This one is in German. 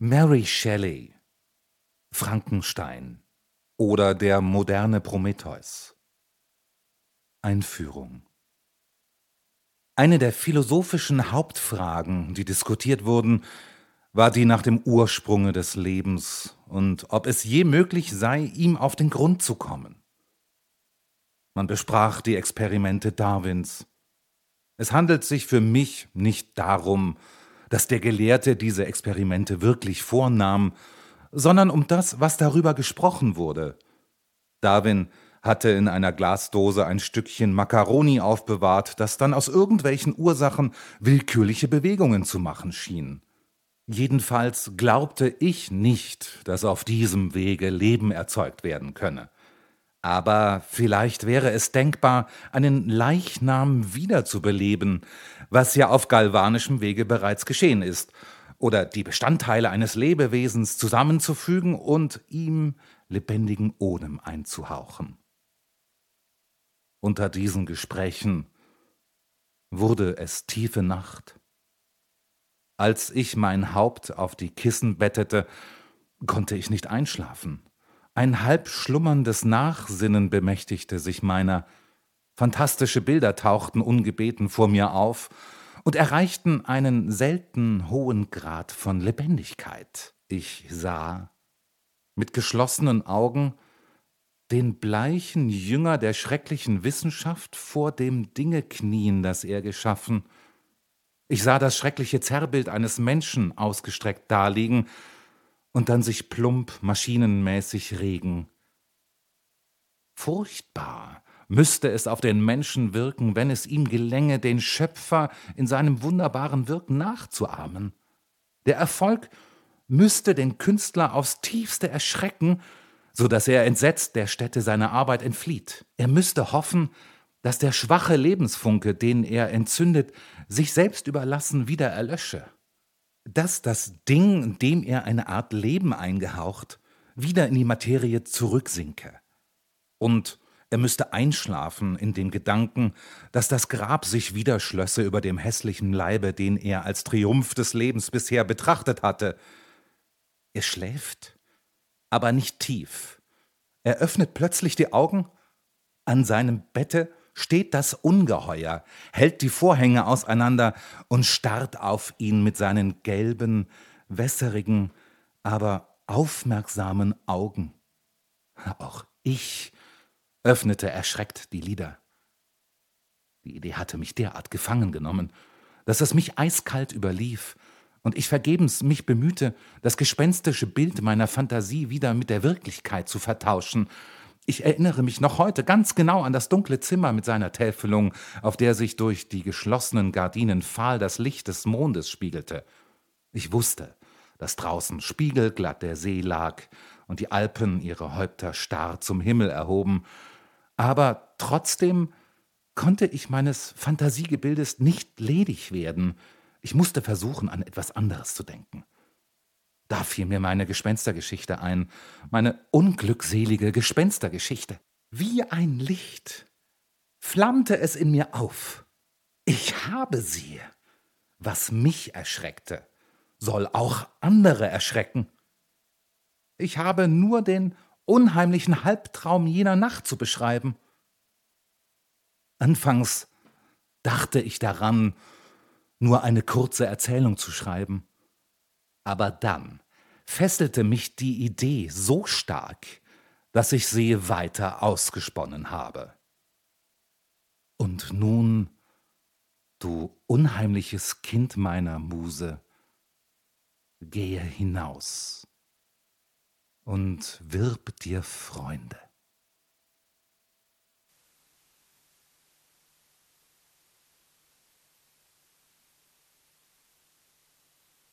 Mary Shelley, Frankenstein oder der moderne Prometheus. Einführung Eine der philosophischen Hauptfragen, die diskutiert wurden, war die nach dem Ursprunge des Lebens und ob es je möglich sei, ihm auf den Grund zu kommen. Man besprach die Experimente Darwins. Es handelt sich für mich nicht darum, dass der Gelehrte diese Experimente wirklich vornahm, sondern um das, was darüber gesprochen wurde. Darwin hatte in einer Glasdose ein Stückchen Makaroni aufbewahrt, das dann aus irgendwelchen Ursachen willkürliche Bewegungen zu machen schien. Jedenfalls glaubte ich nicht, dass auf diesem Wege Leben erzeugt werden könne. Aber vielleicht wäre es denkbar, einen Leichnam wiederzubeleben, was ja auf galvanischem Wege bereits geschehen ist, oder die Bestandteile eines Lebewesens zusammenzufügen und ihm lebendigen Odem einzuhauchen. Unter diesen Gesprächen wurde es tiefe Nacht. Als ich mein Haupt auf die Kissen bettete, konnte ich nicht einschlafen. Ein halb schlummerndes Nachsinnen bemächtigte sich meiner. Fantastische Bilder tauchten ungebeten vor mir auf und erreichten einen selten hohen Grad von Lebendigkeit. Ich sah mit geschlossenen Augen den bleichen Jünger der schrecklichen Wissenschaft vor dem Dinge knien, das er geschaffen. Ich sah das schreckliche Zerrbild eines Menschen ausgestreckt daliegen, und dann sich plump maschinenmäßig regen. Furchtbar müsste es auf den Menschen wirken, wenn es ihm gelänge, den Schöpfer in seinem wunderbaren Wirken nachzuahmen. Der Erfolg müsste den Künstler aufs tiefste erschrecken, so dass er entsetzt der Stätte seiner Arbeit entflieht. Er müsste hoffen, dass der schwache Lebensfunke, den er entzündet, sich selbst überlassen wieder erlösche dass das Ding, dem er eine Art Leben eingehaucht, wieder in die Materie zurücksinke. Und er müsste einschlafen in dem Gedanken, dass das Grab sich wieder schlösse über dem hässlichen Leibe, den er als Triumph des Lebens bisher betrachtet hatte. Er schläft, aber nicht tief. Er öffnet plötzlich die Augen. An seinem Bette steht das Ungeheuer, hält die Vorhänge auseinander und starrt auf ihn mit seinen gelben, wässerigen, aber aufmerksamen Augen. Auch ich öffnete erschreckt die Lider. Die Idee hatte mich derart gefangen genommen, dass es mich eiskalt überlief und ich vergebens mich bemühte, das gespenstische Bild meiner Fantasie wieder mit der Wirklichkeit zu vertauschen ich erinnere mich noch heute ganz genau an das dunkle Zimmer mit seiner Täfelung, auf der sich durch die geschlossenen Gardinen fahl das Licht des Mondes spiegelte. Ich wusste, dass draußen spiegelglatt der See lag und die Alpen ihre Häupter starr zum Himmel erhoben, aber trotzdem konnte ich meines Fantasiegebildes nicht ledig werden. Ich musste versuchen, an etwas anderes zu denken. Da fiel mir meine Gespenstergeschichte ein, meine unglückselige Gespenstergeschichte. Wie ein Licht flammte es in mir auf. Ich habe sie. Was mich erschreckte, soll auch andere erschrecken. Ich habe nur den unheimlichen Halbtraum jener Nacht zu beschreiben. Anfangs dachte ich daran, nur eine kurze Erzählung zu schreiben. Aber dann fesselte mich die Idee so stark, dass ich sie weiter ausgesponnen habe. Und nun, du unheimliches Kind meiner Muse, gehe hinaus und wirb dir Freunde.